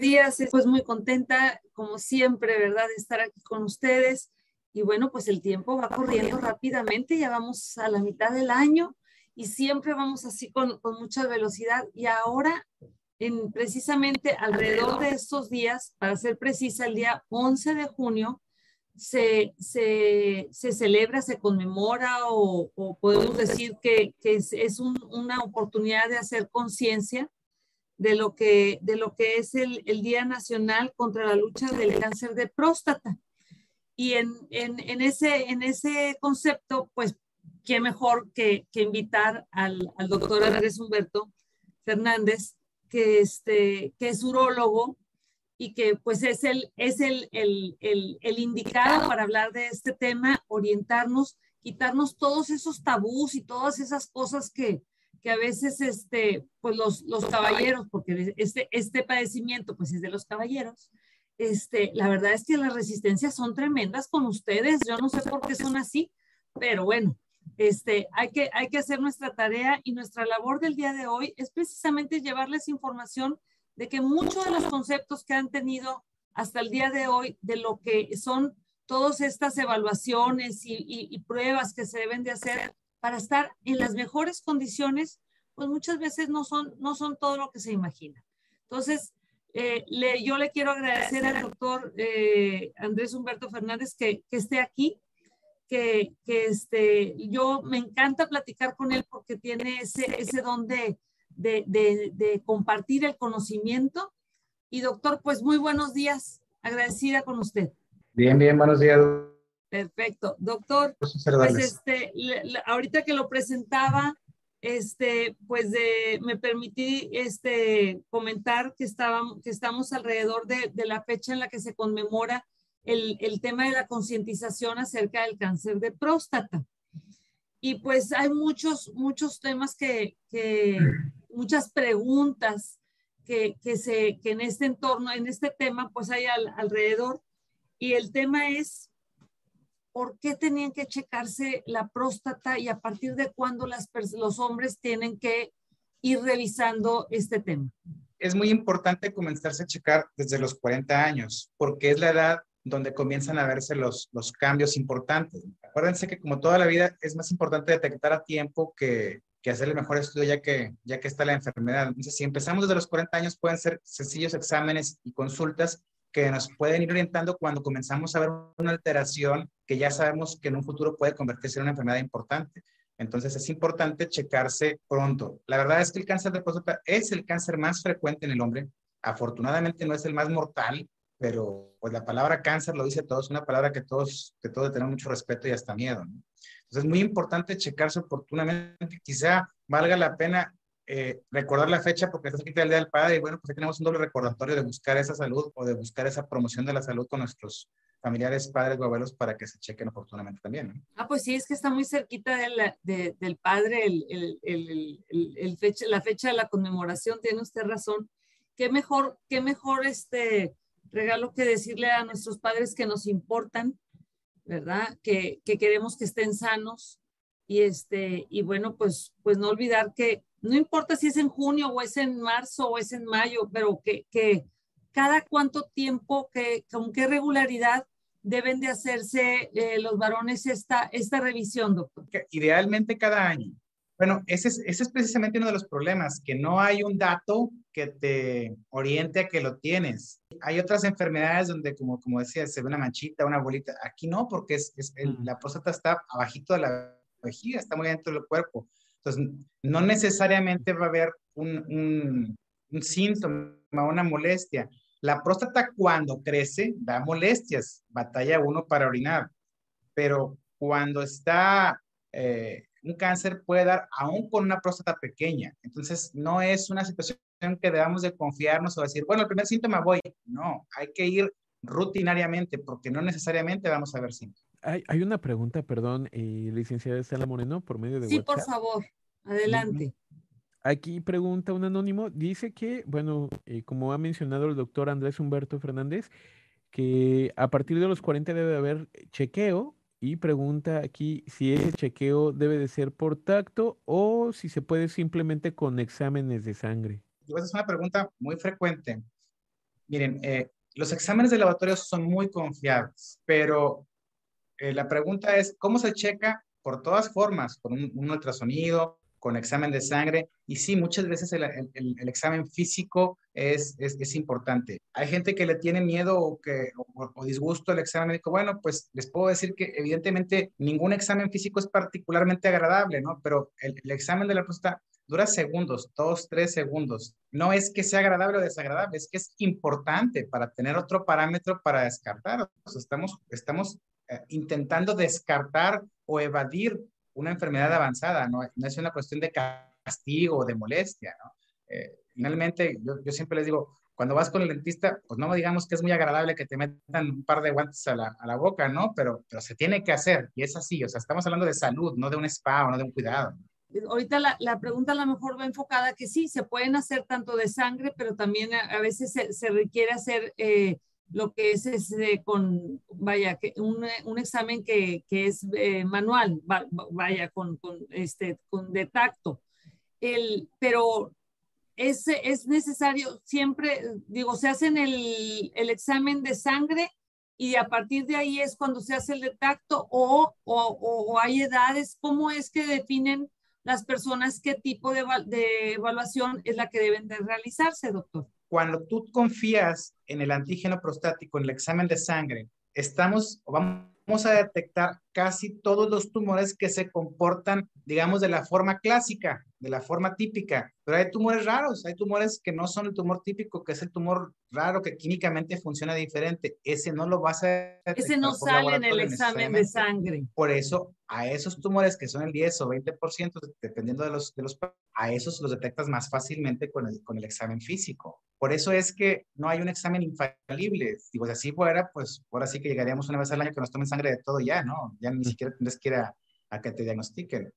días, pues muy contenta, como siempre, ¿verdad?, de estar aquí con ustedes. Y bueno, pues el tiempo va corriendo rápidamente, ya vamos a la mitad del año y siempre vamos así con, mucha velocidad. Y ahora, en, precisamente alrededor de estos días, para ser precisa, el día 11 de junio, se, se, celebra, se conmemora o, podemos decir que, es una oportunidad de hacer conciencia de lo que, de lo que es el, el, Día Nacional contra la lucha del cáncer de próstata. Y en, en, en ese, en ese concepto, pues, qué mejor que, que invitar al, doctor Andrés Humberto Fernández, que, este, que es urólogo y que pues es, el, es el, el, el indicado para hablar de este tema, orientarnos, quitarnos todos esos tabús y todas esas cosas que, que a veces, este, pues los, los caballeros, porque este, este padecimiento, pues es de los caballeros, este, la verdad es que las resistencias son tremendas con ustedes. Yo no sé por qué son así, pero bueno, este, hay que, hay que hacer nuestra tarea y nuestra labor del día de hoy es precisamente llevarles información de que muchos de los conceptos que han tenido hasta el día de hoy, de lo que son todas estas evaluaciones y, pruebas que se deben de hacer para estar en las mejores condiciones, pues muchas veces no son, no son todo lo que se imagina. Entonces, eh, le, yo le quiero agradecer al doctor eh, Andrés Humberto Fernández que, que esté aquí, que, que, este, yo me encanta platicar con él porque tiene ese, ese don de, de, de, de compartir el conocimiento. Y doctor, pues muy buenos días, agradecida con usted. Bien, bien, buenos días, Perfecto. Doctor, pues este, ahorita que lo presentaba, este, pues de, me permití este, comentar que, estábamos, que estamos alrededor de, de, la fecha en la que se conmemora el, el tema de la concientización acerca del cáncer de próstata. Y pues hay muchos, muchos temas que, que muchas preguntas que, que, se, que en este entorno, en este tema, pues hay al, alrededor. Y el tema es por qué tenían que checarse la próstata y a partir de cuándo los hombres tienen que ir revisando este tema. Es muy importante comenzarse a checar desde los 40 años, porque es la edad donde comienzan a verse los, los cambios importantes. Acuérdense que como toda la vida es más importante detectar a tiempo que, que hacer el mejor estudio ya que, ya que está la enfermedad. Entonces, si empezamos desde los 40 años, pueden ser sencillos exámenes y consultas que nos pueden ir orientando cuando comenzamos a ver una alteración que ya sabemos que en un futuro puede convertirse en una enfermedad importante. Entonces es importante checarse pronto. La verdad es que el cáncer de próstata es el cáncer más frecuente en el hombre. Afortunadamente no es el más mortal, pero pues la palabra cáncer lo dice todo, es una palabra que todos, que todos tenemos mucho respeto y hasta miedo. Entonces es muy importante checarse oportunamente. Quizá valga la pena eh, recordar la fecha porque está cerca el Día del Padre y bueno, pues tenemos un doble recordatorio de buscar esa salud o de buscar esa promoción de la salud con nuestros familiares, padres o abuelos para que se chequen oportunamente también. ¿no? Ah, pues sí, es que está muy cerquita de la, de, del padre el, el, el, fecha, la fecha de la conmemoración, tiene usted razón. Qué mejor, qué mejor este regalo que decirle a nuestros padres que nos importan, ¿verdad? Que, que queremos que estén sanos y este, y bueno, pues, pues no olvidar que no importa si es en junio o es en marzo o es en mayo, pero que, que cada cuánto tiempo, que, con qué regularidad deben de hacerse eh, los varones esta, esta revisión, doctor. Idealmente cada año. Bueno, ese es, ese es precisamente uno de los problemas, que no hay un dato que te oriente a que lo tienes. Hay otras enfermedades donde, como, como decía, se ve una manchita, una bolita. Aquí no, porque es, es el, mm. la próstata está abajito de la vejiga, está muy dentro del cuerpo. Entonces, no necesariamente va a haber un, un, síntoma, una molestia. La próstata cuando crece da molestias, batalla uno para orinar, pero cuando está eh, un cáncer puede dar aún con una próstata pequeña. Entonces, no es una situación que debamos de confiarnos o decir, bueno, el primer síntoma voy. No, hay que ir rutinariamente porque no necesariamente vamos a ver síntomas. Hay, hay una pregunta, perdón, eh, licenciada Estela Moreno, por medio de Sí, por favor, adelante. Aquí pregunta un anónimo, dice que, bueno, eh, como ha mencionado el doctor Andrés Humberto Fernández, que a partir de los 40 debe haber chequeo y pregunta aquí si ese chequeo debe de ser por tacto o si se puede simplemente con exámenes de sangre. Esa es una pregunta muy frecuente Miren, eh, los exámenes de laboratorio son muy confiables, pero eh, la pregunta es, ¿cómo se checa? Por todas formas, con un, ultrasonido, con examen de sangre. Y sí, muchas veces el, examen físico es, es, importante. Hay gente que le tiene miedo o, que, o, disgusto al examen médico. Bueno, pues les puedo decir que evidentemente ningún examen físico es particularmente agradable, ¿no? Pero el, examen de la próstata dura segundos, dos, tres segundos. No es que sea agradable o desagradable, es que es importante para tener otro parámetro para descartar. estamos, estamos eh, intentando descartar o evadir una enfermedad avanzada, no, no es una cuestión de castigo o de molestia, ¿no? Eh, finalmente, yo, yo, siempre les digo, cuando vas con el dentista, pues no digamos que es muy agradable que te metan un par de guantes a la, a la boca, ¿no? Pero, pero se tiene que hacer y es así, o sea, estamos hablando de salud, no de un spa o no de un cuidado ahorita la, la, pregunta a lo mejor va enfocada que sí, se pueden hacer tanto de sangre, pero también a, veces se, se, requiere hacer eh, lo que es ese con, vaya, que un, un examen que, que es eh, manual, vaya, con, este, con de tacto. El, pero es, es necesario siempre, digo, se hacen el, el examen de sangre y a partir de ahí es cuando se hace el de tacto o, o, o hay edades, ¿cómo es que definen las personas qué tipo de, de evaluación es la que deben de realizarse, doctor. Cuando tú confías en el antígeno prostático, en el examen de sangre, estamos, vamos a detectar casi todos los tumores que se comportan, digamos, de la forma clásica, de la forma típica. Pero hay tumores raros, hay tumores que no son el tumor típico, que es el tumor raro, que químicamente funciona diferente. Ese no lo vas a Ese no sale en el examen de sangre. Por eso, a esos tumores que son el 10 o 20%, dependiendo de los, de los a esos los detectas más fácilmente con el, con el examen físico. Por eso es que no hay un examen infalible. Digo, si así fuera, pues ahora sí que llegaríamos una vez al año que nos tomen sangre de todo ya, ¿no? Ya ni siquiera tendrás que ir a, que te diagnostiquen.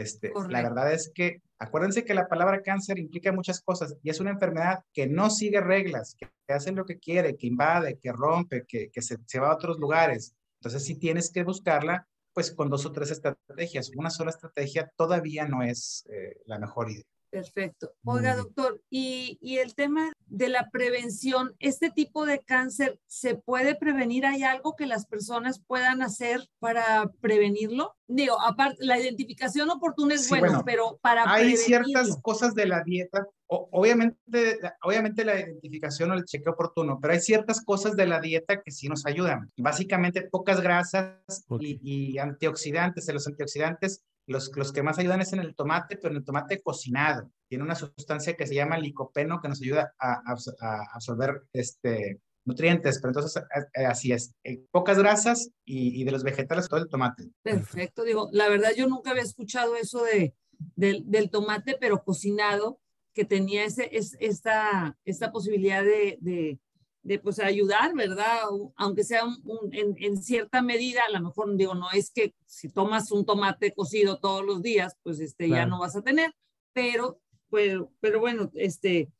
Este, la verdad es que acuérdense que la palabra cáncer implica muchas cosas y es una enfermedad que no sigue reglas, que, hace lo que quiere, que invade, que rompe, que, que se, se, va a otros lugares. Entonces, si tienes que buscarla, pues con dos o tres estrategias. Una sola estrategia todavía no es eh, la mejor idea. Perfecto. Oiga, doctor, y, y, el tema de la prevención, ¿este tipo de cáncer se puede prevenir? ¿Hay algo que las personas puedan hacer para prevenirlo? Digo, aparte, la identificación oportuna es bueno, pero para Hay ciertas cosas de la dieta, obviamente, obviamente la identificación o el chequeo oportuno, pero hay ciertas cosas de la dieta que sí nos ayudan. Básicamente pocas grasas y, y antioxidantes. Los antioxidantes los, los que más ayudan es en el tomate, pero en el tomate cocinado. Tiene una sustancia que se llama licopeno que nos ayuda a, absorber este, nutrientes, pero entonces eh, eh, así es, eh, pocas grasas y, de los vegetales todo el tomate. Perfecto, digo, la verdad yo nunca había escuchado eso de, del tomate, pero cocinado, que tenía ese, es, esta, esta posibilidad de, de pues ayudar, ¿verdad? Aunque sea en, cierta medida, a lo mejor digo, no es que si tomas un tomate cocido todos los días, pues este ya no vas a tener, pero, pues, pero bueno, este,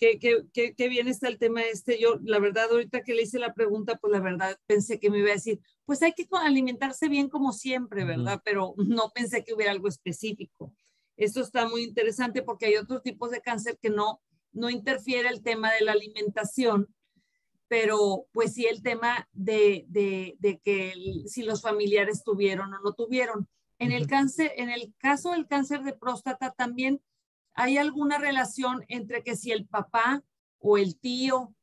qué, qué, qué, bien está el tema este. Yo, la verdad, ahorita que le hice la pregunta, pues la verdad pensé que me iba a decir, pues hay que alimentarse bien como siempre, ¿verdad? Pero no pensé que hubiera algo específico. Esto está muy interesante porque hay otros tipos de cáncer que no, no interfiere el tema de la alimentación, pero pues sí el tema de, que si los familiares tuvieron o no tuvieron. En el cáncer, en el caso del cáncer de próstata también hay alguna relación entre que si el papá o el tío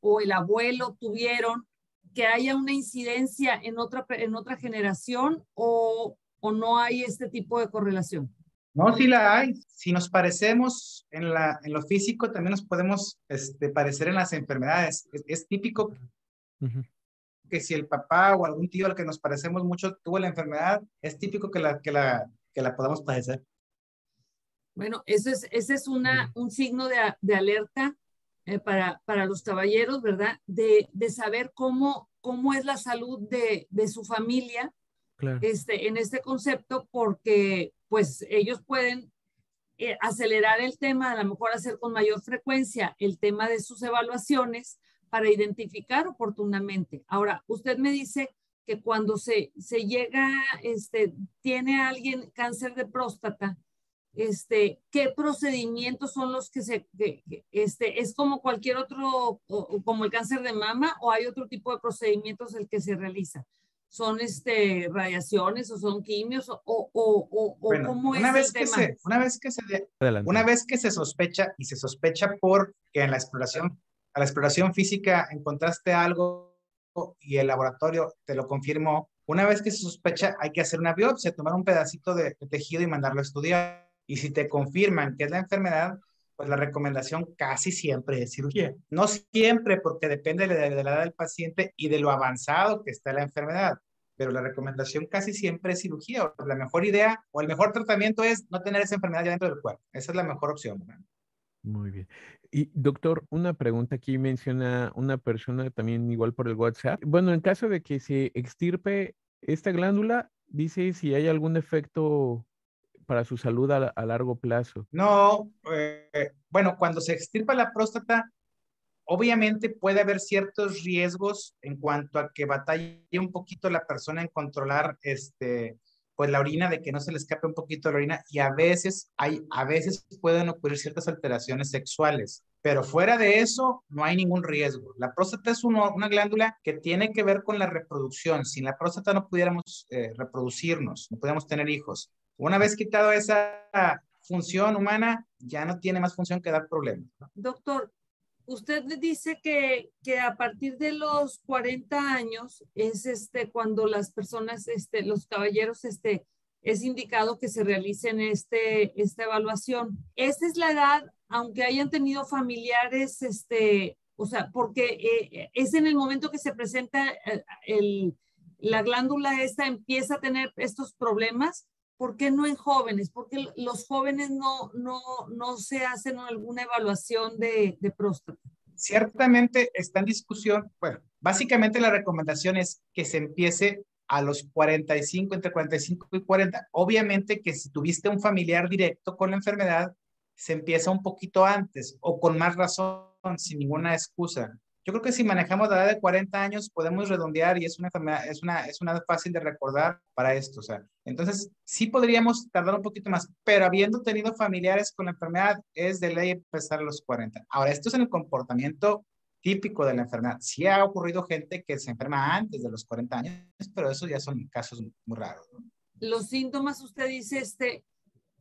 o el abuelo tuvieron, que haya una incidencia en otra, en otra generación o, o no hay este tipo de correlación. No, sí la hay. Si nos parecemos en, la, en lo físico, también nos podemos este, parecer en las enfermedades. Es, típico que si el papá o algún tío al que nos parecemos mucho tuvo la enfermedad, es típico que la, que la, que la podamos padecer. Bueno, ese es, ese es una, un signo de, de alerta eh, para, para los caballeros, ¿verdad? De, de saber cómo, cómo es la salud de, de su familia este, en este concepto, porque pues ellos pueden eh, acelerar el tema, a lo mejor hacer con mayor frecuencia el tema de sus evaluaciones para identificar oportunamente. Ahora, usted me dice que cuando se, se llega, este, tiene alguien cáncer de próstata, este, qué procedimientos son los que se, este, es como cualquier otro, como el cáncer de mama, o hay otro tipo de procedimientos el que se realiza. ¿Son este, radiaciones o son quimios o, o, o, cómo una es vez el que tema? Se, una, vez que se, una vez que se sospecha y se sospecha porque en la exploración, a la exploración física encontraste algo y el laboratorio te lo confirmó, una vez que se sospecha hay que hacer una biopsia, tomar un pedacito de, de tejido y mandarlo a estudiar. Y si te confirman que es la enfermedad, pues la recomendación casi siempre es cirugía. No siempre, porque depende de, la edad del paciente y de lo avanzado que está la enfermedad, pero la recomendación casi siempre es cirugía. La mejor idea o el mejor tratamiento es no tener esa enfermedad ya dentro del cuerpo. Esa es la mejor opción. Muy bien. Y doctor, una pregunta aquí menciona una persona también igual por el WhatsApp. Bueno, en caso de que se extirpe esta glándula, dice si hay algún efecto para su salud a, largo plazo? No, eh, bueno, cuando se extirpa la próstata, obviamente puede haber ciertos riesgos en cuanto a que batalle un poquito la persona en controlar este, pues la orina, de que no se le escape un poquito la orina y a veces hay, a veces pueden ocurrir ciertas alteraciones sexuales. Pero fuera de eso, no hay ningún riesgo. La próstata es una glándula que tiene que ver con la reproducción. Sin la próstata no pudiéramos eh, reproducirnos, no pudiéramos tener hijos. Una vez quitado esa función humana, ya no tiene más función que dar problemas. Doctor, usted dice que, que, a partir de los 40 años es este, cuando las personas, este, los caballeros, este, es indicado que se realicen este, esta evaluación. Esa es la edad, aunque hayan tenido familiares, este, o sea, porque eh, es en el momento que se presenta el, el, la glándula esta empieza a tener estos problemas ¿Por qué no en jóvenes? Porque los jóvenes no, no, no se hacen alguna evaluación de, de próstata. Ciertamente está en discusión. Bueno, básicamente la recomendación es que se empiece a los 45, entre 45 y 40. Obviamente que si tuviste un familiar directo con la enfermedad, se empieza un poquito antes o con más razón, sin ninguna excusa. Yo creo que si manejamos la edad de 40 años podemos redondear y es una enfermedad, es una, es una fácil de recordar para esto. O sea, entonces sí podríamos tardar un poquito más, pero habiendo tenido familiares con la enfermedad es de ley empezar a los 40. Ahora, esto es en el comportamiento típico de la enfermedad. Sí ha ocurrido gente que se enferma antes de los 40 años, pero eso ya son casos muy raros. ¿no? Los síntomas, usted dice, este,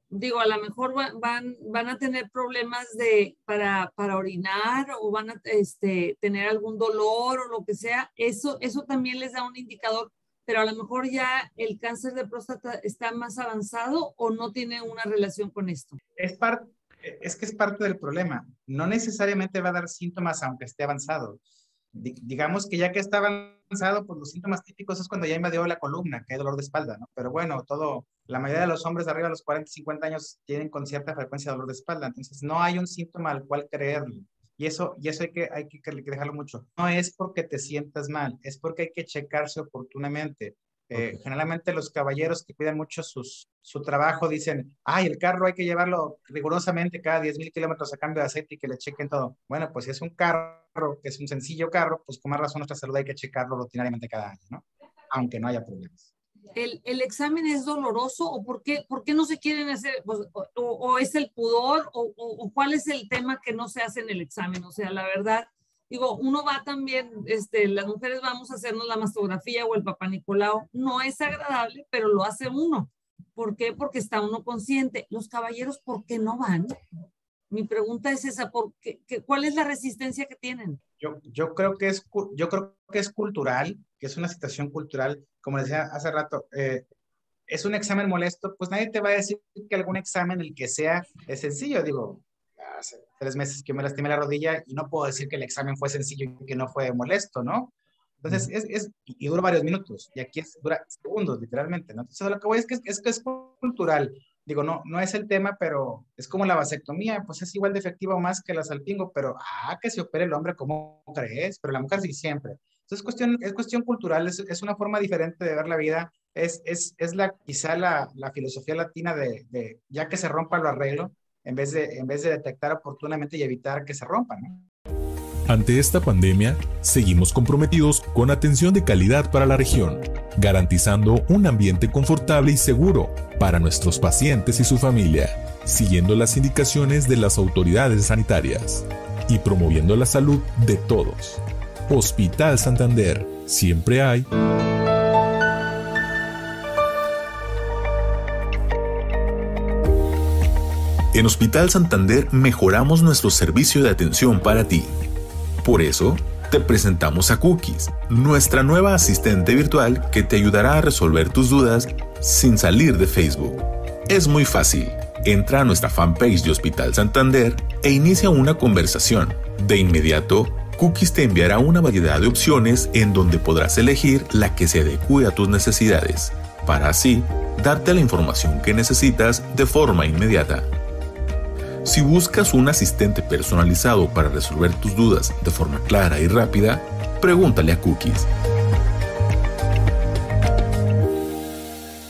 digo, a lo mejor van, van a tener problemas de, para, para orinar o van a este, tener algún dolor o lo que sea, eso, eso también les da un indicador, pero a lo mejor ya el cáncer de próstata está más avanzado o no tiene una relación con esto. Es, par, es que es parte del problema. No necesariamente va a dar síntomas aunque esté avanzado. Digamos que ya que está avanzado, pues los síntomas típicos es cuando ya invadió la columna, que hay dolor de espalda, ¿no? Pero bueno, todo, la mayoría de los hombres de arriba de los 40, 50 años tienen con cierta frecuencia dolor de espalda, entonces no hay un síntoma al cual creerle. Y eso, y eso hay, que, hay que, dejarlo mucho. No es porque te sientas mal, es porque hay que checarse oportunamente. Eh, okay. Generalmente los caballeros que cuidan mucho sus, su trabajo dicen, ay, el carro hay que llevarlo rigurosamente cada 10 mil kilómetros a cambio de aceite y que le chequen todo. Bueno, pues si es un carro, que es un sencillo carro, pues con más razón nuestra salud hay que checarlo rutinariamente cada año, ¿no? Aunque no haya problemas. ¿El, el examen es doloroso o por qué, por qué no se quieren hacer? Pues, o, o, es el pudor o, o cuál es el tema que no se hace en el examen? O sea, la verdad, digo, uno va también, este, las mujeres vamos a hacernos la mastografía o el papá Nicolau, no es agradable, pero lo hace uno. ¿Por qué? Porque está uno consciente. Los caballeros, ¿por qué no van? Mi pregunta es esa, ¿por qué, qué, ¿cuál es la resistencia que tienen? Yo, yo, creo que es, yo creo que es cultural, que es una situación cultural, como decía hace rato, eh, es un examen molesto, pues nadie te va a decir que algún examen, el que sea, es sencillo. Digo, tres meses que me lastimé la rodilla y no puedo decir que el examen fue sencillo y que no fue molesto, ¿no? Entonces, es, es, y dura varios minutos, y aquí es, dura segundos, literalmente, ¿no? Entonces, lo que voy es que es, que es cultural. Digo, no, no es el tema, pero es como la vasectomía, pues es igual de efectiva o más que la salpingo, pero, ah, que se opere el hombre, ¿cómo crees? Pero la mujer sí siempre. Entonces, es cuestión, es cuestión cultural, es, es una forma diferente de ver la vida, es, es, es la, quizá la, la filosofía latina de, de, ya que se rompa lo arreglo, en vez de, detectar oportunamente y evitar que se rompan. Ante esta pandemia, seguimos comprometidos con atención de calidad para la región, garantizando un ambiente confortable y seguro para nuestros pacientes y su familia, siguiendo las indicaciones de las autoridades sanitarias y promoviendo la salud de todos. Hospital Santander, siempre hay... En Hospital Santander mejoramos nuestro servicio de atención para ti. Por eso, te presentamos a Cookies, nuestra nueva asistente virtual que te ayudará a resolver tus dudas sin salir de Facebook. Es muy fácil. Entra a nuestra fanpage de Hospital Santander e inicia una conversación. De inmediato, Cookies te enviará una variedad de opciones en donde podrás elegir la que se adecue a tus necesidades, para así darte la información que necesitas de forma inmediata. Si buscas un asistente personalizado para resolver tus dudas de forma clara y rápida, pregúntale a Cookies.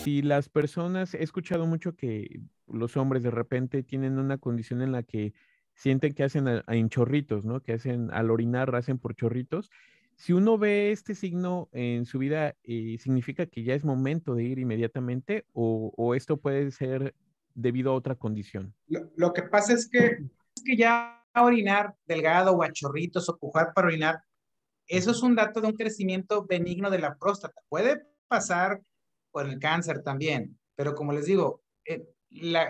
Si las personas, he escuchado mucho que los hombres de repente tienen una condición en la que sienten que hacen en chorritos, ¿no? Que hacen al orinar, hacen por chorritos. Si uno ve este signo en su vida, eh, ¿significa que ya es momento de ir inmediatamente o esto puede ser debido a otra condición? Lo, que pasa es que, es que ya orinar delgado o a chorritos o pujar para orinar, eso es un dato de un crecimiento benigno de la próstata. Puede pasar por el cáncer también, pero como les digo, eh,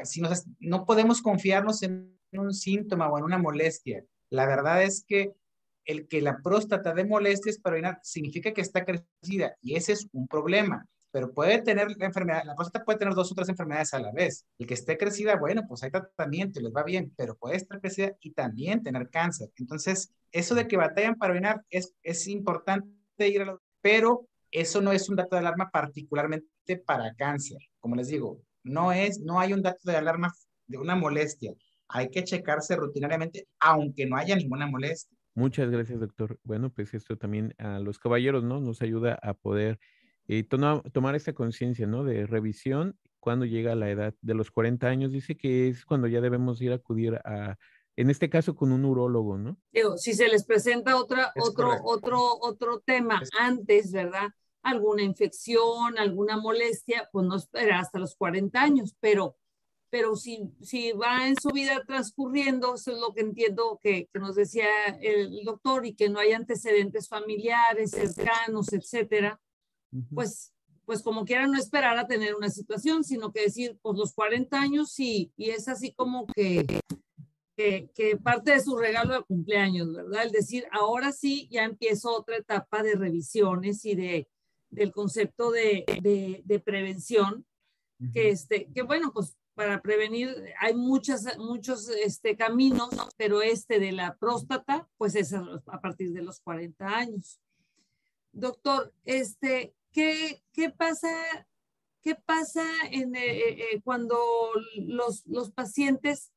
si no podemos confiarnos en un síntoma o en una molestia. La verdad es que el que la próstata dé molestias para orinar significa que está crecida y ese es un problema pero puede tener la enfermedad, la próstata puede tener dos o tres enfermedades a la vez. El que esté crecida, bueno, pues hay tratamiento y les va bien, pero puede estar crecida y también tener cáncer. Entonces, eso de que batallan para orinar es, es importante ir a la... Pero eso no es un dato de alarma particularmente para cáncer. Como les digo, no es, no hay un dato de alarma de una molestia. Hay que checarse rutinariamente, aunque no haya ninguna molestia. Muchas gracias, doctor. Bueno, pues esto también a los caballeros, ¿no? Nos ayuda a poder y tomar esta conciencia, ¿no? De revisión cuando llega la edad de los 40 años, dice que es cuando ya debemos ir a acudir a, en este caso con un urólogo, ¿no? Digo, si se les presenta otra, otro, otro, otro tema antes, ¿verdad? Alguna infección, alguna molestia, pues no espera hasta los 40 años, pero, pero si, si va en su vida transcurriendo, eso es lo que entiendo que, que nos decía el doctor, y que no hay antecedentes familiares, cercanos, etcétera, pues, pues como quiera no esperar a tener una situación, sino que decir, pues los 40 años sí, y es así como que, que, que, parte de su regalo de cumpleaños, ¿verdad? El decir, ahora sí ya empiezo otra etapa de revisiones y de, del concepto de, de, de prevención, que, este, que bueno, pues para prevenir hay muchas, muchos este, caminos, pero este de la próstata, pues es a, a partir de los 40 años. Doctor, este, ¿qué, qué pasa, qué pasa en, eh, eh, eh, cuando los, los pacientes,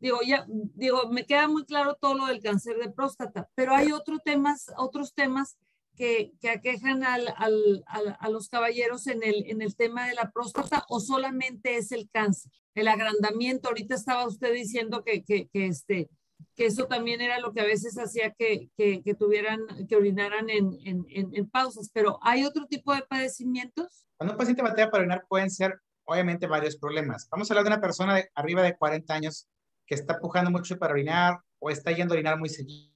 digo, ya, digo, me queda muy claro todo lo del cáncer de próstata, pero hay otros temas, otros temas que, que aquejan al, al, a los caballeros en el, en el tema de la próstata o solamente es el cáncer, el agrandamiento. Ahorita estaba usted diciendo que, que, que este, que eso también era lo que a veces hacía que, que, que tuvieran, que orinaran en, en, en, pausas, pero ¿hay otro tipo de padecimientos? Cuando un paciente batea para orinar pueden ser obviamente varios problemas. Vamos a hablar de una persona de arriba de 40 años que está pujando mucho para orinar o está yendo a orinar muy seguido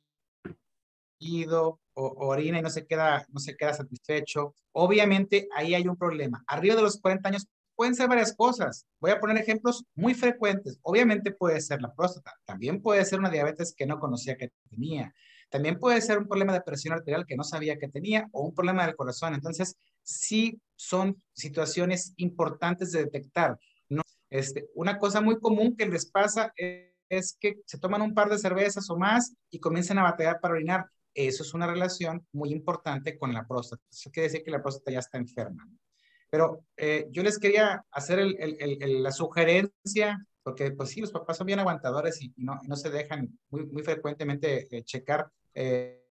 o, o, orina y no se queda no se queda satisfecho. Obviamente ahí hay un problema. Arriba de los 40 años pueden ser varias cosas. Voy a poner ejemplos muy frecuentes. Obviamente puede ser la próstata, también puede ser una diabetes que no conocía que tenía, también puede ser un problema de presión arterial que no sabía que tenía o un problema del corazón. Entonces, sí son situaciones importantes de detectar. ¿no? Este, una cosa muy común que les pasa es, que se toman un par de cervezas o más y comienzan a batear para orinar. Eso es una relación muy importante con la próstata. Eso quiere decir que la próstata ya está enferma. Pero eh, yo les quería hacer el, el, la sugerencia, porque pues sí, los papás son bien aguantadores y, no, no, se dejan muy, muy frecuentemente eh, checar. Eh,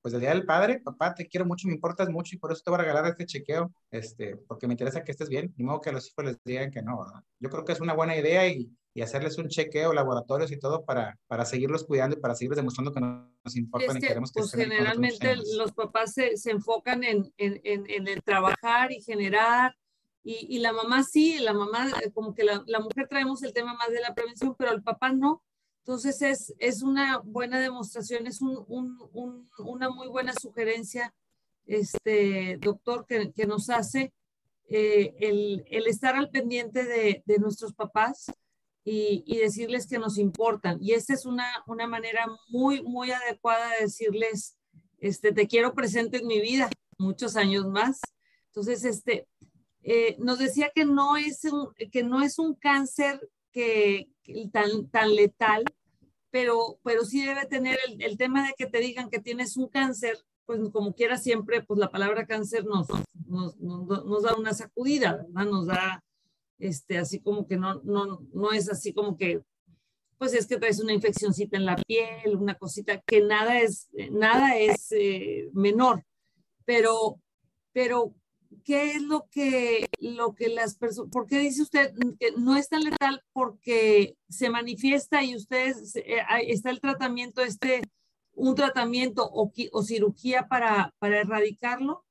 pues el Día del Padre, papá, te quiero mucho, me importas mucho y por eso te voy a regalar este chequeo, este, porque me interesa que estés bien, ni modo que los hijos les digan que no, ¿verdad? Yo creo que es una buena idea y, y hacerles un chequeo, laboratorios y todo para, para seguirlos cuidando y para seguirles demostrando que nos importan y, queremos que pues generalmente los papás se, se enfocan en, en, en, el trabajar y generar y, y, la mamá sí, la mamá, eh, como que la, la, mujer traemos el tema más de la prevención, pero el papá no. Entonces es, es una buena demostración, es un, un, un, una muy buena sugerencia, este doctor, que, que nos hace eh, el, el, estar al pendiente de, de nuestros papás y, y, decirles que nos importan. Y esta es una, una manera muy, muy adecuada de decirles, este, te quiero presente en mi vida muchos años más. Entonces, este, eh, nos decía que no es un, que no es un cáncer que, tan, tan letal, pero, pero sí debe tener el, el, tema de que te digan que tienes un cáncer, pues como quiera siempre, pues la palabra cáncer nos, nos, nos, nos da una sacudida, ¿verdad? Nos da este, así como que no, no, no es así como que, pues es que traes una infeccióncita en la piel, una cosita que nada es, nada es eh, menor, pero, pero, ¿qué es lo que, lo que las personas, por qué dice usted que no es tan letal? Porque se manifiesta y ustedes, eh, está el tratamiento, este, un tratamiento o, o cirugía para, para erradicarlo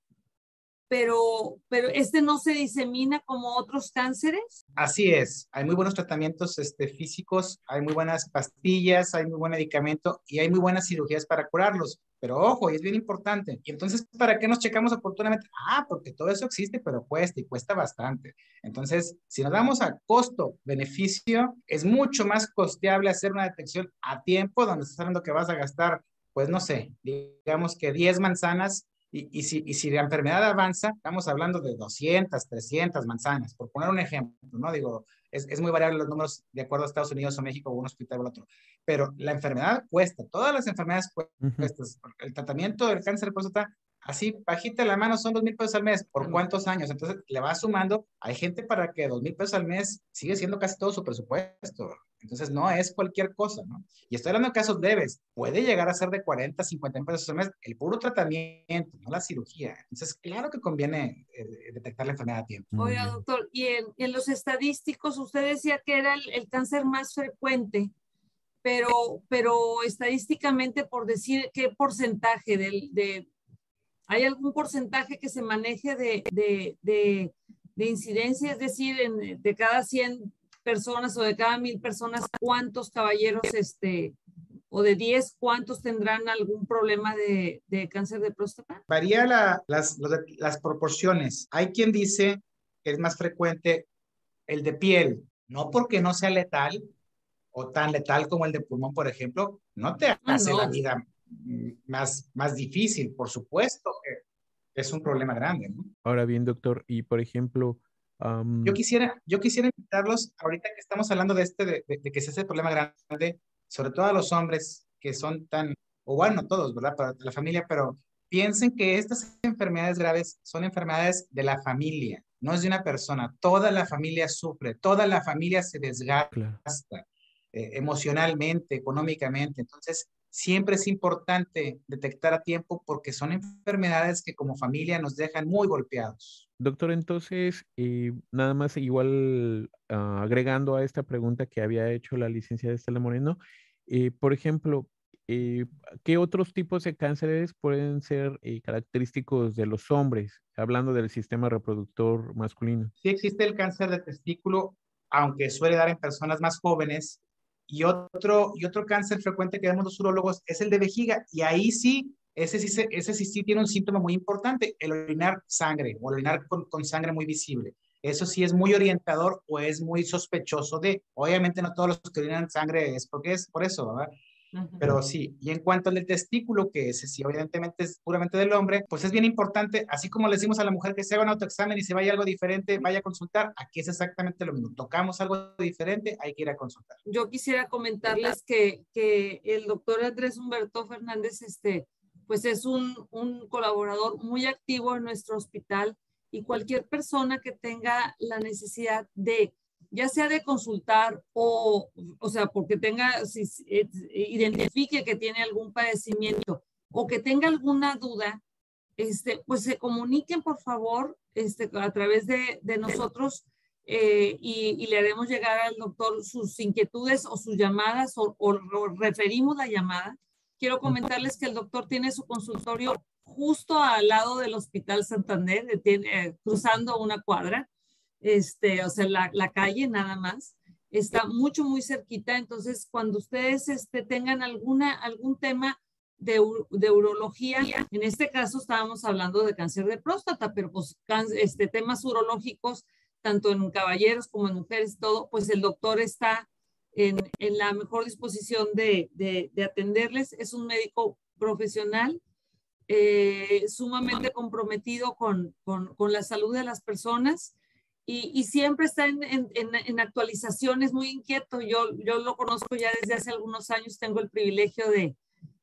pero, pero este no se disemina como otros cánceres. Así es, hay muy buenos tratamientos este, físicos, hay muy buenas pastillas, hay muy buen medicamento y hay muy buenas cirugías para curarlos. Pero ojo, y es bien importante. Y entonces, ¿para qué nos checamos oportunamente? Ah, porque todo eso existe, pero cuesta y cuesta bastante. Entonces, si nos damos a costo-beneficio, es mucho más costeable hacer una detección a tiempo, donde estás hablando que vas a gastar, pues no sé, digamos que 10 manzanas y, y, si, y si la enfermedad avanza, estamos hablando de 200, 300 manzanas, por poner un ejemplo, ¿no? Digo, es, es, muy variable los números de acuerdo a Estados Unidos o México o un hospital o otro. Pero la enfermedad cuesta, todas las enfermedades cuestan. El tratamiento del cáncer de próstata, así, bajita la mano, son dos mil pesos al mes. ¿Por cuántos años? Entonces le va sumando. Hay gente para que dos mil pesos al mes sigue siendo casi todo su presupuesto. Entonces, no es cualquier cosa, ¿no? Y estoy hablando de casos leves. Puede llegar a ser de 40, 50 pesos al mes el puro tratamiento, no la cirugía. Entonces, claro que conviene eh, detectar la enfermedad a tiempo. Oiga, doctor, y en, en, los estadísticos, usted decía que era el, el cáncer más frecuente, pero, pero estadísticamente, por decir qué porcentaje del, de, ¿hay algún porcentaje que se maneje de, de, de, de incidencia? Es decir, en, de cada 100 personas o de cada mil personas, ¿cuántos caballeros este, o de 10, cuántos tendrán algún problema de, de cáncer de próstata? Varía la, las, las proporciones. Hay quien dice que es más frecuente el de piel, no porque no sea letal o tan letal como el de pulmón, por ejemplo, no te hace no. la vida más, más difícil, por supuesto que es un problema grande. ¿no? Ahora bien, doctor, y por ejemplo, Um... Yo, quisiera, yo quisiera invitarlos, ahorita que estamos hablando de este, de, de, que es ese problema grande, sobre todo a los hombres que son tan, o bueno, todos, ¿verdad? Para la familia, pero piensen que estas enfermedades graves son enfermedades de la familia, no es de una persona. Toda la familia sufre, toda la familia se desgasta claro. eh, emocionalmente, económicamente. Entonces, siempre es importante detectar a tiempo porque son enfermedades que como familia nos dejan muy golpeados. Doctor, entonces, eh, nada más igual uh, agregando a esta pregunta que había hecho la licenciada Estela Moreno, eh, por ejemplo, eh, ¿qué otros tipos de cánceres pueden ser eh, característicos de los hombres, hablando del sistema reproductor masculino? Sí existe el cáncer de testículo, aunque suele dar en personas más jóvenes, y otro, y otro cáncer frecuente que vemos los urólogos es el de vejiga, y ahí sí ese sí, ese sí, sí tiene un síntoma muy importante, el orinar sangre o orinar con, con, sangre muy visible. Eso sí es muy orientador o es muy sospechoso de, obviamente no todos los que orinan sangre es porque es por eso, ¿verdad? Uh -huh. Pero sí, y en cuanto al del testículo, que ese sí evidentemente es puramente del hombre, pues es bien importante, así como le decimos a la mujer que se haga un autoexamen y si vaya algo diferente, vaya a consultar, aquí es exactamente lo mismo, tocamos algo diferente, hay que ir a consultar. Yo quisiera comentarles que, que el doctor Andrés Humberto Fernández, este, pues es un, un, colaborador muy activo en nuestro hospital y cualquier persona que tenga la necesidad de, ya sea de consultar o, o sea, porque tenga, si, identifique que tiene algún padecimiento o que tenga alguna duda, este, pues se comuniquen por favor este, a través de, de nosotros eh, y, le haremos llegar al doctor sus inquietudes o sus llamadas o, referimos la llamada. Quiero comentarles que el doctor tiene su consultorio justo al lado del Hospital Santander, eh, cruzando una cuadra, este, o sea, la, la, calle nada más. Está mucho, muy cerquita. Entonces, cuando ustedes este, tengan alguna, algún tema de, de, urología, en este caso estábamos hablando de cáncer de próstata, pero pues este, temas urológicos tanto en caballeros como en mujeres, todo, pues el doctor está en, en la mejor disposición de, de, de, atenderles. Es un médico profesional, eh, sumamente comprometido con, con, con, la salud de las personas y, y siempre está en, en, en, actualizaciones, muy inquieto. Yo, yo lo conozco ya desde hace algunos años, tengo el privilegio de,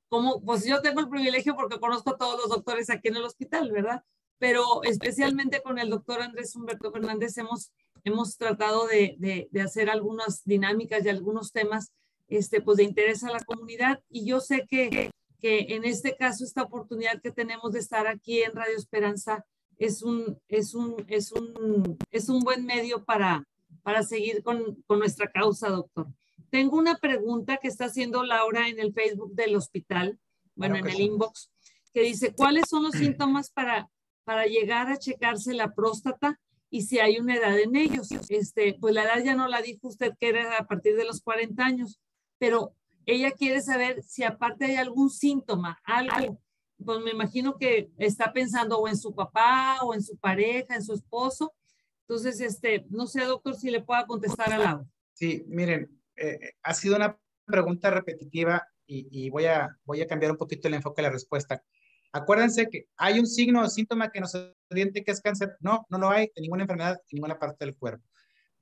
como, pues yo tengo el privilegio porque conozco a todos los doctores aquí en el hospital, ¿verdad? pero especialmente con el doctor Andrés Humberto Fernández hemos, hemos tratado de, de, hacer algunas dinámicas y algunos temas este, pues de interés a la comunidad y yo sé que, que en este caso esta oportunidad que tenemos de estar aquí en Radio Esperanza es un, es un, es un, es un buen medio para, para seguir con, con nuestra causa, doctor. Tengo una pregunta que está haciendo Laura en el Facebook del hospital, bueno, en el inbox, que dice, ¿cuáles son los síntomas para para llegar a checarse la próstata y si hay una edad en ellos. Este, pues la edad ya no la dijo usted que era a partir de los 40 años, pero ella quiere saber si aparte hay algún síntoma, algo. Pues me imagino que está pensando o en su papá o en su pareja, en su esposo. Entonces, este, no sé, doctor, si le pueda contestar al lado. Sí, miren, eh, ha sido una pregunta repetitiva y, y, voy, a, voy a cambiar un poquito el enfoque de la respuesta. Acuérdense que hay un signo o síntoma que nos oriente que es cáncer. No, no lo hay en ninguna enfermedad en ninguna parte del cuerpo.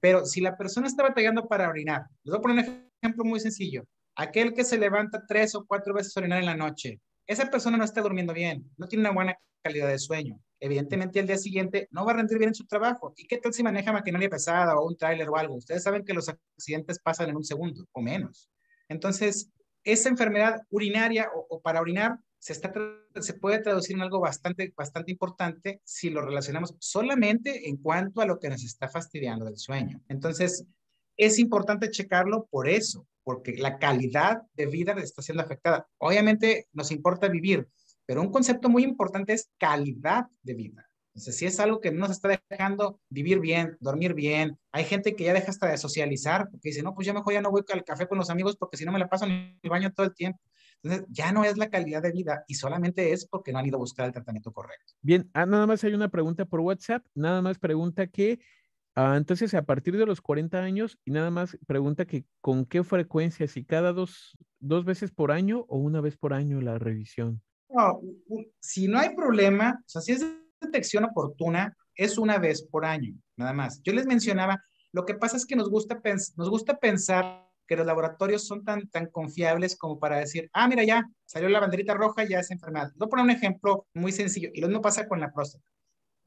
Pero si la persona está batallando para orinar, les voy a poner un ejemplo muy sencillo. Aquel que se levanta tres o cuatro veces a orinar en la noche, esa persona no está durmiendo bien, no tiene una buena calidad de sueño. Evidentemente, el día siguiente no va a rendir bien en su trabajo. ¿Y qué tal si maneja maquinaria pesada o un tráiler o algo? Ustedes saben que los accidentes pasan en un segundo o menos. Entonces, esa enfermedad urinaria o, para orinar se puede traducir en algo bastante, bastante importante si lo relacionamos solamente en cuanto a lo que nos está fastidiando del sueño. Entonces, es importante checarlo por eso, porque la calidad de vida está siendo afectada. Obviamente nos importa vivir, pero un concepto muy importante es calidad de vida. Entonces, si es algo que no nos está dejando vivir bien, dormir bien, hay gente que ya deja hasta de socializar, porque dice, no, pues ya mejor ya no voy al café con los amigos porque si no me la paso en el baño todo el tiempo. Entonces, ya no es la calidad de vida y solamente es porque no han ido a buscar el tratamiento correcto. Bien, ah, nada más hay una pregunta por WhatsApp, nada más pregunta que, ah, entonces a partir de los 40 años y nada más pregunta que con qué frecuencia, si cada dos, dos veces por año o una vez por año la revisión. No, si no hay problema, o sea, si es detección oportuna, es una vez por año, nada más. Yo les mencionaba, lo que pasa es que nos gusta, pensar que los laboratorios son tan, tan confiables como para decir, ah, mira, ya salió la banderita roja, ya es enfermedad. Voy a poner un ejemplo muy sencillo y lo mismo pasa con la próstata.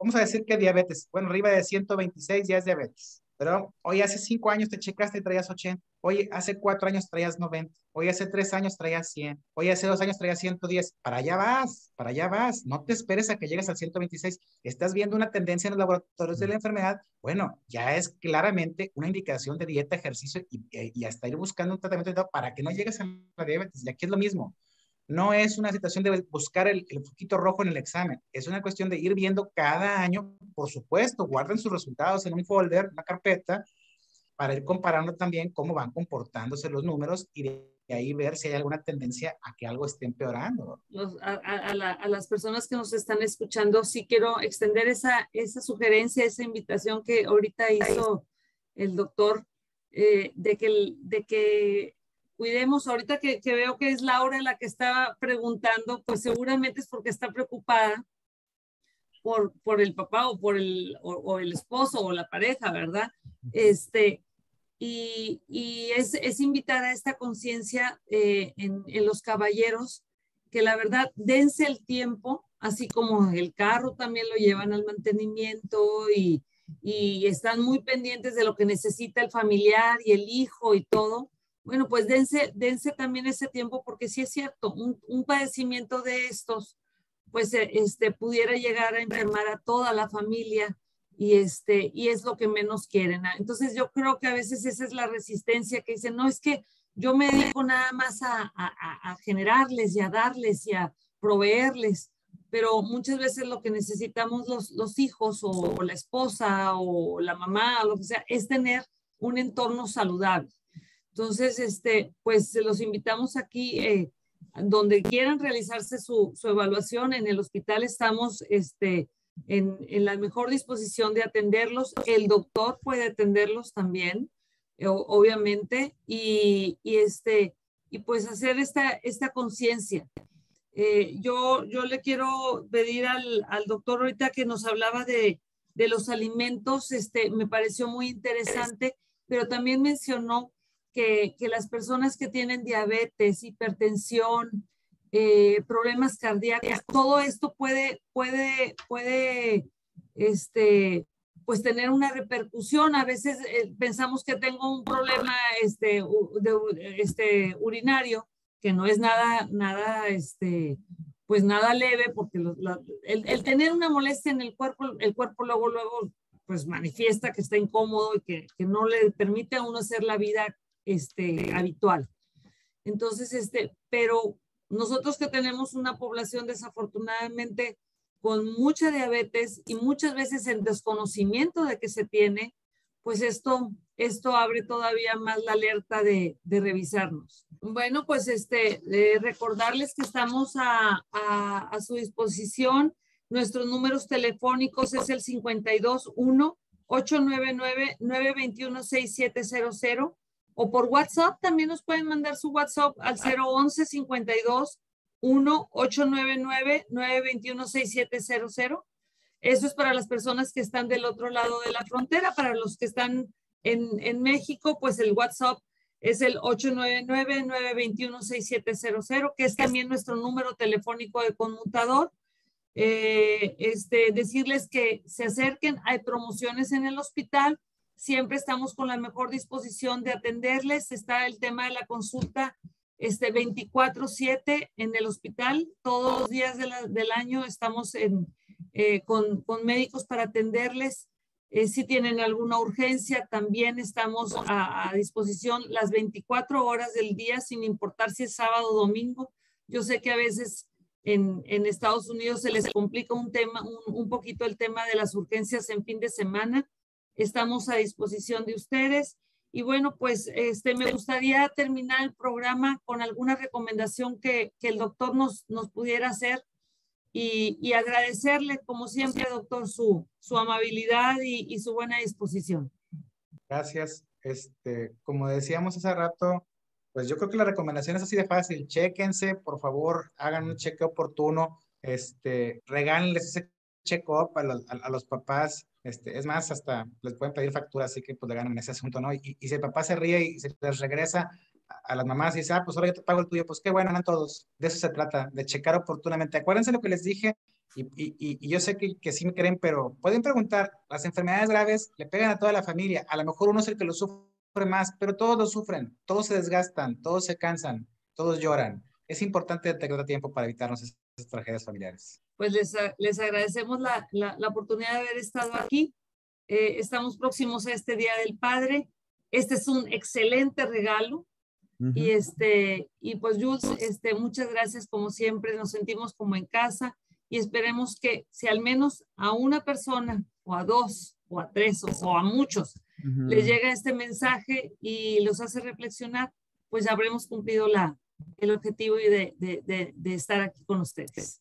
Vamos a decir que diabetes, bueno, arriba de 126 ya es diabetes. Pero hoy hace cinco años te checaste y traías 80. Hoy hace cuatro años traías 90. Hoy hace tres años traías 100. Hoy hace dos años traías 110. Para allá vas, para allá vas. No te esperes a que llegues al 126. Estás viendo una tendencia en los laboratorios de la enfermedad. Bueno, ya es claramente una indicación de dieta, ejercicio y, y hasta ir buscando un tratamiento para que no llegues a la diabetes. Y aquí es lo mismo. No es una situación de buscar el, el poquito rojo en el examen, es una cuestión de ir viendo cada año, por supuesto, guarden sus resultados en un folder, una carpeta, para ir comparando también cómo van comportándose los números y de ahí ver si hay alguna tendencia a que algo esté empeorando. a, las personas que nos están escuchando, sí quiero extender esa, sugerencia, esa invitación que ahorita hizo el doctor, eh, de que cuidemos, ahorita que, veo que es Laura la que está preguntando, pues seguramente es porque está preocupada por, por el papá o por el, o, el esposo o la pareja, ¿verdad? Este, y, y es, es, invitar a esta conciencia eh, en, en, los caballeros que la verdad dense el tiempo, así como el carro también lo llevan al mantenimiento y, y están muy pendientes de lo que necesita el familiar y el hijo y todo bueno, pues dense, dense también ese tiempo porque sí es cierto, un, un padecimiento de estos, pues eh, este, pudiera llegar a enfermar a toda la familia y, este, y es lo que menos quieren. ¿ah? Entonces yo creo que a veces esa es la resistencia que dicen, no, es que yo me dedico nada más a, a, a generarles y a darles y a proveerles, pero muchas veces lo que necesitamos los, los hijos o, la esposa o la mamá o lo que sea es tener un entorno saludable. Entonces, este, pues los invitamos aquí, eh, donde quieran realizarse su, su, evaluación en el hospital, estamos este, en, en, la mejor disposición de atenderlos. El doctor puede atenderlos también, eh, obviamente, y, y, este, y pues hacer esta, esta conciencia. Eh, yo, yo le quiero pedir al, al, doctor ahorita que nos hablaba de, de los alimentos, este, me pareció muy interesante, pero también mencionó que, las personas que tienen diabetes, hipertensión, eh, problemas cardíacos, todo esto puede, puede, puede, este, pues tener una repercusión. A veces eh, pensamos que tengo un problema este, de, este, urinario, que no es nada, nada, este, pues nada leve, porque el, el, tener una molestia en el cuerpo, el cuerpo luego, luego, pues manifiesta que está incómodo y que, que no le permite a uno hacer la vida este, habitual. Entonces, este, pero nosotros que tenemos una población desafortunadamente con mucha diabetes y muchas veces el desconocimiento de que se tiene, pues esto, esto abre todavía más la alerta de, revisarnos. Bueno, pues este, eh, recordarles que estamos a, a, a, su disposición. Nuestros números telefónicos es el 521 899 921 6700 o por WhatsApp también nos pueden mandar su WhatsApp al 011 52 1 899 921 6700. Eso es para las personas que están del otro lado de la frontera. Para los que están en, en México, pues el WhatsApp es el 899-921-6700, que es también nuestro número telefónico de conmutador. Eh, este, decirles que se acerquen, hay promociones en el hospital, siempre estamos con la mejor disposición de atenderles. Está el tema de la consulta este 24/7 en el hospital. Todos los días del año estamos eh, con, médicos para atenderles. Eh, si tienen alguna urgencia, también estamos a, a, disposición las 24 horas del día, sin importar si es sábado o domingo. Yo sé que a veces en, en Estados Unidos se les complica un tema, un, un poquito el tema de las urgencias en fin de semana Estamos a disposición de ustedes. Y bueno, pues este, me gustaría terminar el programa con alguna recomendación que, que el doctor nos, nos pudiera hacer y, y, agradecerle, como siempre, doctor, su, su amabilidad y, y, su buena disposición. Gracias. Este, como decíamos hace rato, pues yo creo que la recomendación es así de fácil. Chéquense, por favor, hagan un cheque oportuno, este, regálenles ese check-up a, a, a, los papás este, es más, hasta les pueden pedir factura, así que pues le ganan en ese asunto, ¿no? Y, y, si el papá se ríe y se les regresa a, las mamás y dice, ah, pues ahora yo te pago el tuyo, pues qué bueno, eran todos. De eso se trata, de checar oportunamente. Acuérdense lo que les dije, y, yo sé que, que, sí me creen, pero pueden preguntar, las enfermedades graves le pegan a toda la familia, a lo mejor uno es el que lo sufre más, pero todos lo sufren, todos se desgastan, todos se cansan, todos lloran. Es importante detectar a tiempo para evitarnos esas tragedias familiares pues les, les agradecemos la, la, la, oportunidad de haber estado aquí. Eh, estamos próximos a este Día del Padre. Este es un excelente regalo. Uh -huh. Y, este, y pues Jules, este, muchas gracias como siempre. Nos sentimos como en casa y esperemos que si al menos a una persona o a dos o a tres o, a muchos uh -huh. les llega este mensaje y los hace reflexionar, pues habremos cumplido la, el objetivo de, de, de, de estar aquí con ustedes.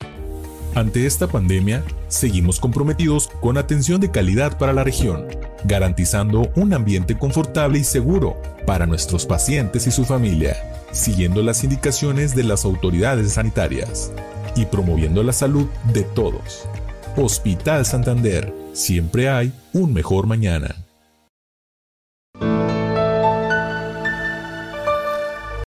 Ante esta pandemia, seguimos comprometidos con atención de calidad para la región, garantizando un ambiente confortable y seguro para nuestros pacientes y su familia, siguiendo las indicaciones de las autoridades sanitarias y promoviendo la salud de todos. Hospital Santander, siempre hay un mejor mañana.